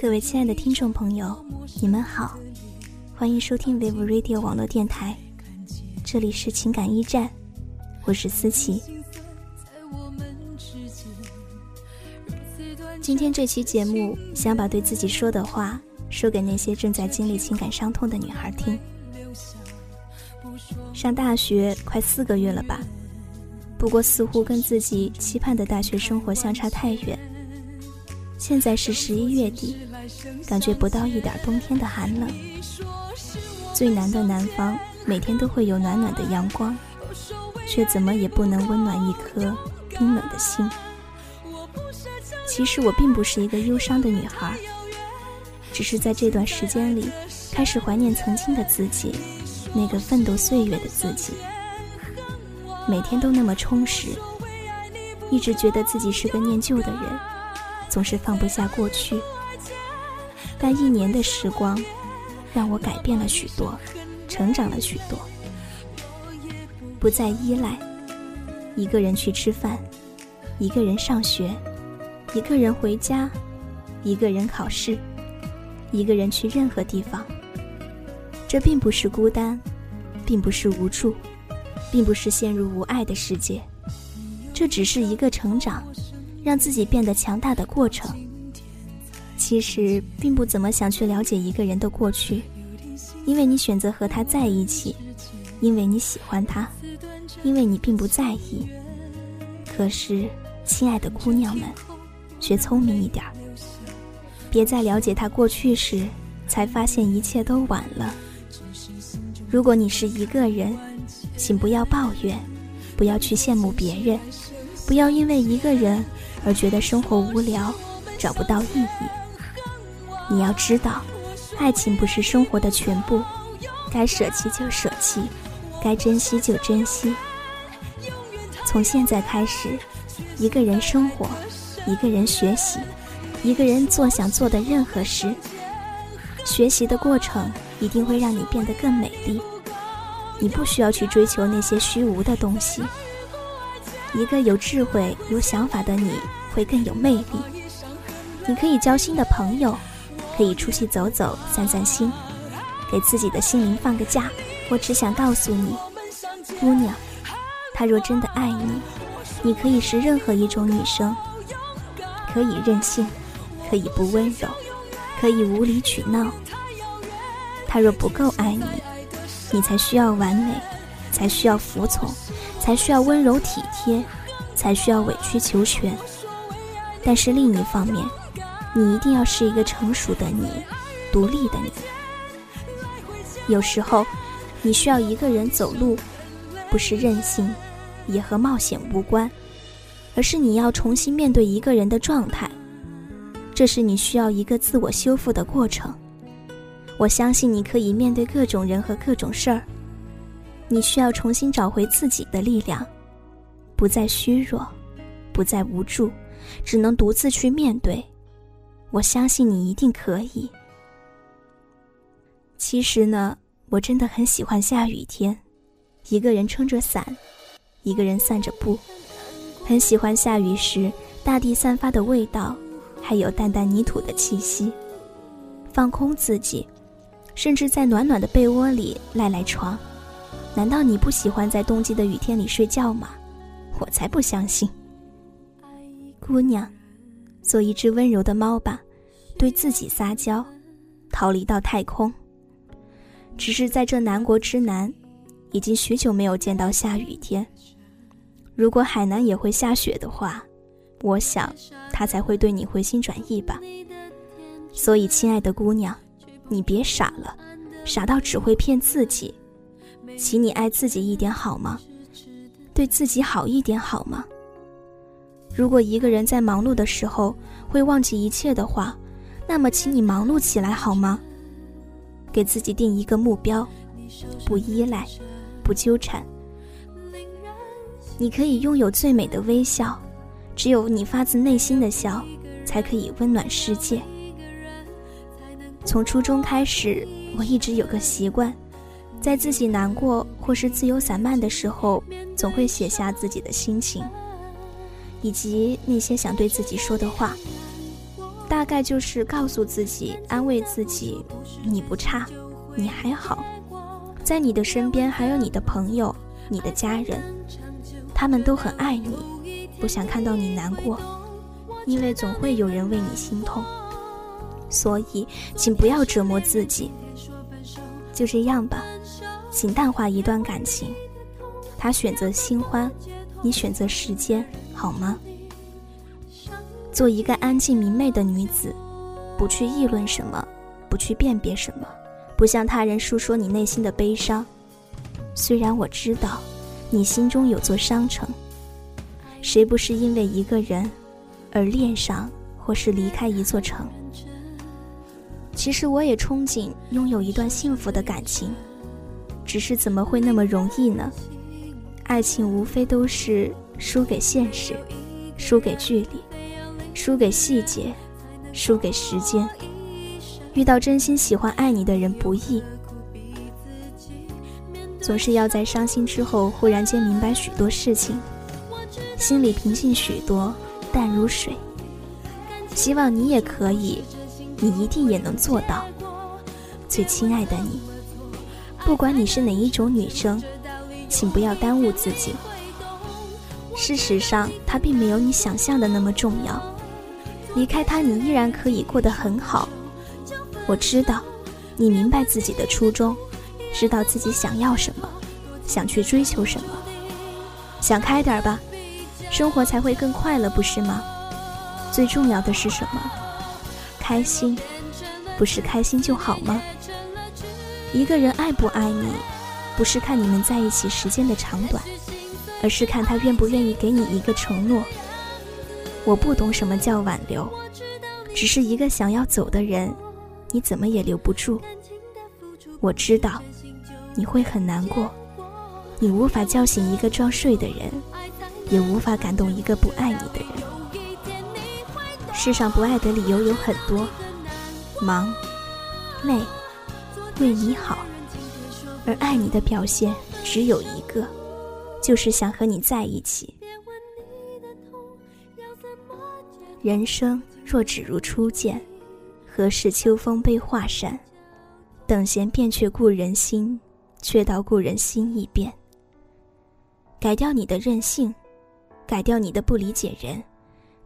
各位亲爱的听众朋友，你们好，欢迎收听 Vivo Radio 网络电台，这里是情感驿站，我是思琪。今天这期节目，想把对自己说的话说给那些正在经历情感伤痛的女孩听。上大学快四个月了吧，不过似乎跟自己期盼的大学生活相差太远。现在是十一月底。感觉不到一点冬天的寒冷。最南的南方，每天都会有暖暖的阳光，却怎么也不能温暖一颗冰冷的心。其实我并不是一个忧伤的女孩，只是在这段时间里，开始怀念曾经的自己，那个奋斗岁月的自己。每天都那么充实，一直觉得自己是个念旧的人，总是放不下过去。但一年的时光，让我改变了许多，成长了许多。不再依赖，一个人去吃饭，一个人上学，一个人回家，一个人考试，一个人去任何地方。这并不是孤单，并不是无助，并不是陷入无爱的世界，这只是一个成长，让自己变得强大的过程。其实并不怎么想去了解一个人的过去，因为你选择和他在一起，因为你喜欢他，因为你并不在意。可是，亲爱的姑娘们，学聪明一点儿，别在了解他过去时，才发现一切都晚了。如果你是一个人，请不要抱怨，不要去羡慕别人，不要因为一个人而觉得生活无聊，找不到意义。你要知道，爱情不是生活的全部，该舍弃就舍弃，该珍惜就珍惜。从现在开始，一个人生活，一个人学习，一个人做想做的任何事。学习的过程一定会让你变得更美丽。你不需要去追求那些虚无的东西。一个有智慧、有想法的你会更有魅力。你可以交新的朋友。可以出去走走，散散心，给自己的心灵放个假。我只想告诉你，姑娘，他若真的爱你，你可以是任何一种女生，可以任性，可以不温柔，可以无理取闹。他若不够爱你，你才需要完美，才需要服从，才需要温柔体贴，才需要委曲求全。但是另一方面，你一定要是一个成熟的你，独立的你。有时候，你需要一个人走路，不是任性，也和冒险无关，而是你要重新面对一个人的状态。这是你需要一个自我修复的过程。我相信你可以面对各种人和各种事儿。你需要重新找回自己的力量，不再虚弱，不再无助，只能独自去面对。我相信你一定可以。其实呢，我真的很喜欢下雨天，一个人撑着伞，一个人散着步，很喜欢下雨时大地散发的味道，还有淡淡泥土的气息。放空自己，甚至在暖暖的被窝里赖赖床。难道你不喜欢在冬季的雨天里睡觉吗？我才不相信。姑娘。做一只温柔的猫吧，对自己撒娇，逃离到太空。只是在这南国之南，已经许久没有见到下雨天。如果海南也会下雪的话，我想他才会对你回心转意吧。所以，亲爱的姑娘，你别傻了，傻到只会骗自己。请你爱自己一点好吗？对自己好一点好吗？如果一个人在忙碌的时候会忘记一切的话，那么请你忙碌起来好吗？给自己定一个目标，不依赖，不纠缠。你可以拥有最美的微笑，只有你发自内心的笑，才可以温暖世界。从初中开始，我一直有个习惯，在自己难过或是自由散漫的时候，总会写下自己的心情。以及那些想对自己说的话，大概就是告诉自己、安慰自己：你不差，你还好，在你的身边还有你的朋友、你的家人，他们都很爱你，不想看到你难过，因为总会有人为你心痛。所以，请不要折磨自己。就这样吧，请淡化一段感情。他选择新欢，你选择时间，好吗？做一个安静明媚的女子，不去议论什么，不去辨别什么，不向他人诉说你内心的悲伤。虽然我知道，你心中有座商城。谁不是因为一个人而恋上，或是离开一座城？其实我也憧憬拥有一段幸福的感情，只是怎么会那么容易呢？爱情无非都是输给现实，输给距离，输给细节，输给时间。遇到真心喜欢爱你的人不易，总是要在伤心之后忽然间明白许多事情，心里平静许多，淡如水。希望你也可以。你一定也能做到，最亲爱的你。不管你是哪一种女生，请不要耽误自己。事实上，他并没有你想象的那么重要。离开他，你依然可以过得很好。我知道，你明白自己的初衷，知道自己想要什么，想去追求什么。想开点吧，生活才会更快乐，不是吗？最重要的是什么？开心，不是开心就好吗？一个人爱不爱你，不是看你们在一起时间的长短，而是看他愿不愿意给你一个承诺。我不懂什么叫挽留，只是一个想要走的人，你怎么也留不住。我知道，你会很难过，你无法叫醒一个装睡的人，也无法感动一个不爱你的人。世上不爱的理由有很多，忙、累、为你好，而爱你的表现只有一个，就是想和你在一起。人生若只如初见，何事秋风悲画扇？等闲变却故人心，却道故人心易变。改掉你的任性，改掉你的不理解人。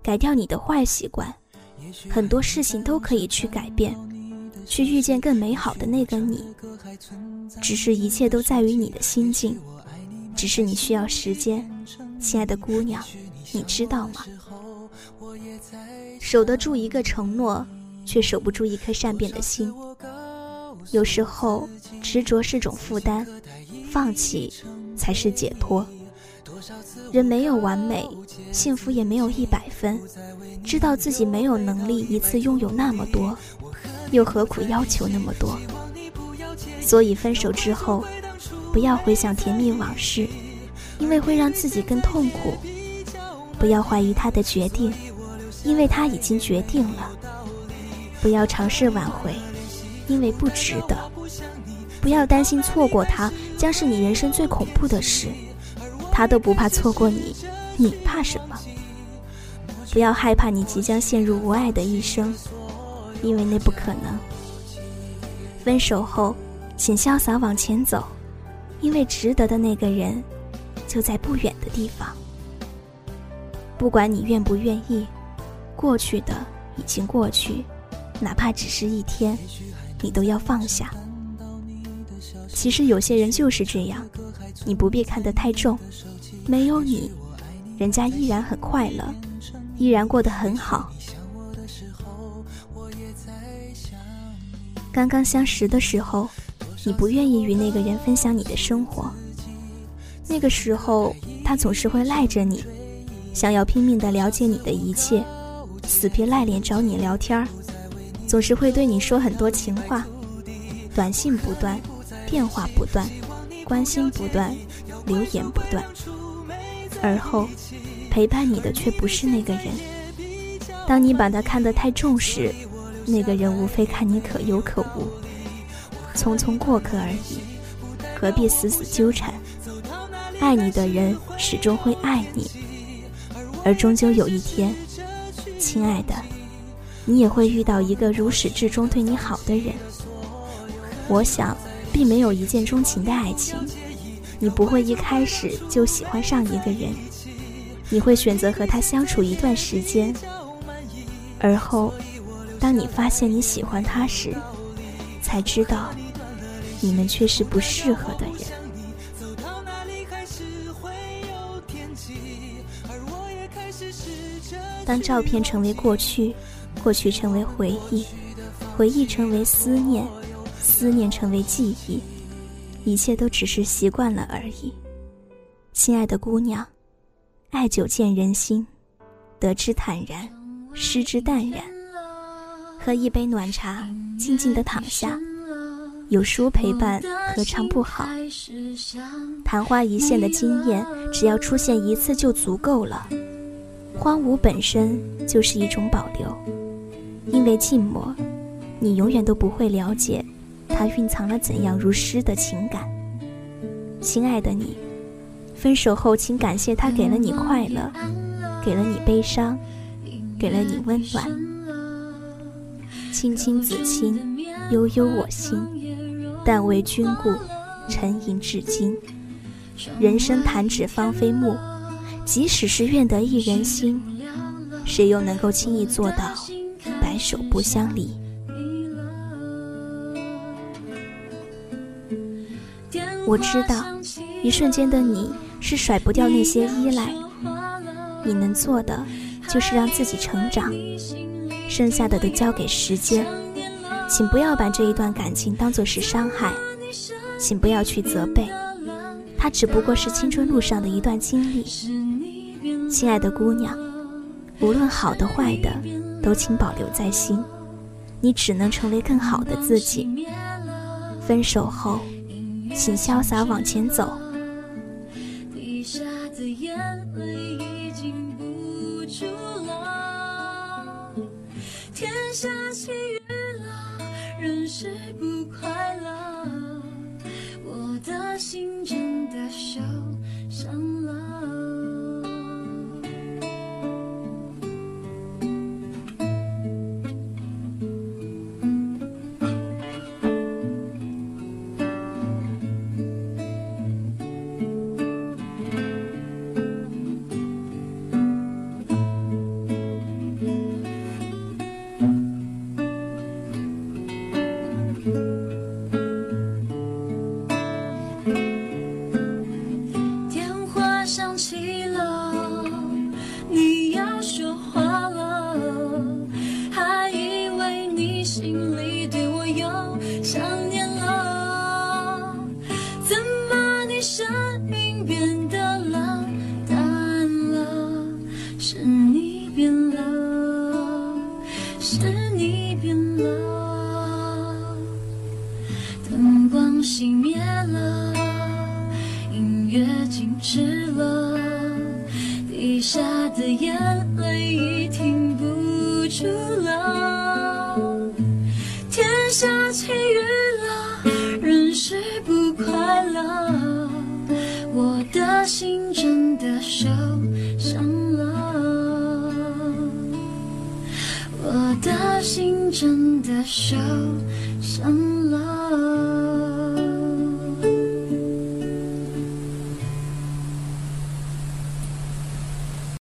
改掉你的坏习惯，很多事情都可以去改变，去遇见更美好的那个你。只是一切都在于你的心境，只是你需要时间，亲爱的姑娘，你知道吗？守得住一个承诺，却守不住一颗善变的心。有时候执着是种负担，放弃才是解脱。人没有完美，幸福也没有一百分。知道自己没有能力一次拥有那么多，又何苦要求那么多？所以分手之后，不要回想甜蜜往事，因为会让自己更痛苦。不要怀疑他的决定，因为他已经决定了。不要尝试挽回，因为不值得。不要担心错过他将是你人生最恐怖的事。他都不怕错过你，你怕什么？不要害怕你即将陷入无爱的一生，因为那不可能。分手后，请潇洒往前走，因为值得的那个人就在不远的地方。不管你愿不愿意，过去的已经过去，哪怕只是一天，你都要放下。其实有些人就是这样。你不必看得太重，没有你，人家依然很快乐，依然过得很好。刚刚相识的时候，你不愿意与那个人分享你的生活，那个时候他总是会赖着你，想要拼命的了解你的一切，死皮赖脸找你聊天儿，总是会对你说很多情话，短信不断，电话不断。关心不断，留言不断，而后陪伴你的却不是那个人。当你把他看得太重时，那个人无非看你可有可无，匆匆过客而已，何必死死纠缠？爱你的人始终会爱你，而终究有一天，亲爱的，你也会遇到一个如始至终对你好的人。我想，并没有一见钟情的爱情，你不会一开始就喜欢上一个人，你会选择和他相处一段时间，而后，当你发现你喜欢他时，才知道，你们却是不适合的人。当照片成为过去，过去成为回忆，回忆成为思念，思念成为记忆，一切都只是习惯了而已。亲爱的姑娘，爱久见人心，得之坦然，失之淡然。喝一杯暖茶，静静的躺下，有书陪伴，何尝不好？昙花一现的惊艳，只要出现一次就足够了。荒芜本身就是一种保留，因为寂寞，你永远都不会了解它蕴藏了怎样如诗的情感。亲爱的你，分手后请感谢他给了你快乐，给了你悲伤，给了你温暖。青青子衿，悠悠我心，但为君故，沉吟至今。人生弹指芳菲暮。即使是愿得一人心，谁又能够轻易做到白首不相离？我知道，一瞬间的你是甩不掉那些依赖，你能做的就是让自己成长，剩下的都交给时间。请不要把这一段感情当作是伤害，请不要去责备，它只不过是青春路上的一段经历。亲爱的姑娘，无论好的坏的，都请保留在心。你只能成为更好的自己。分手后，请潇洒往前走。天下起雨了，人是不快乐，我的心我又想念了，怎么你声音变得冷淡了？是你变了，是你变了。灯光熄灭了，音乐静止了，滴下的眼泪已停不住。心真的受伤了，我的心真的受伤。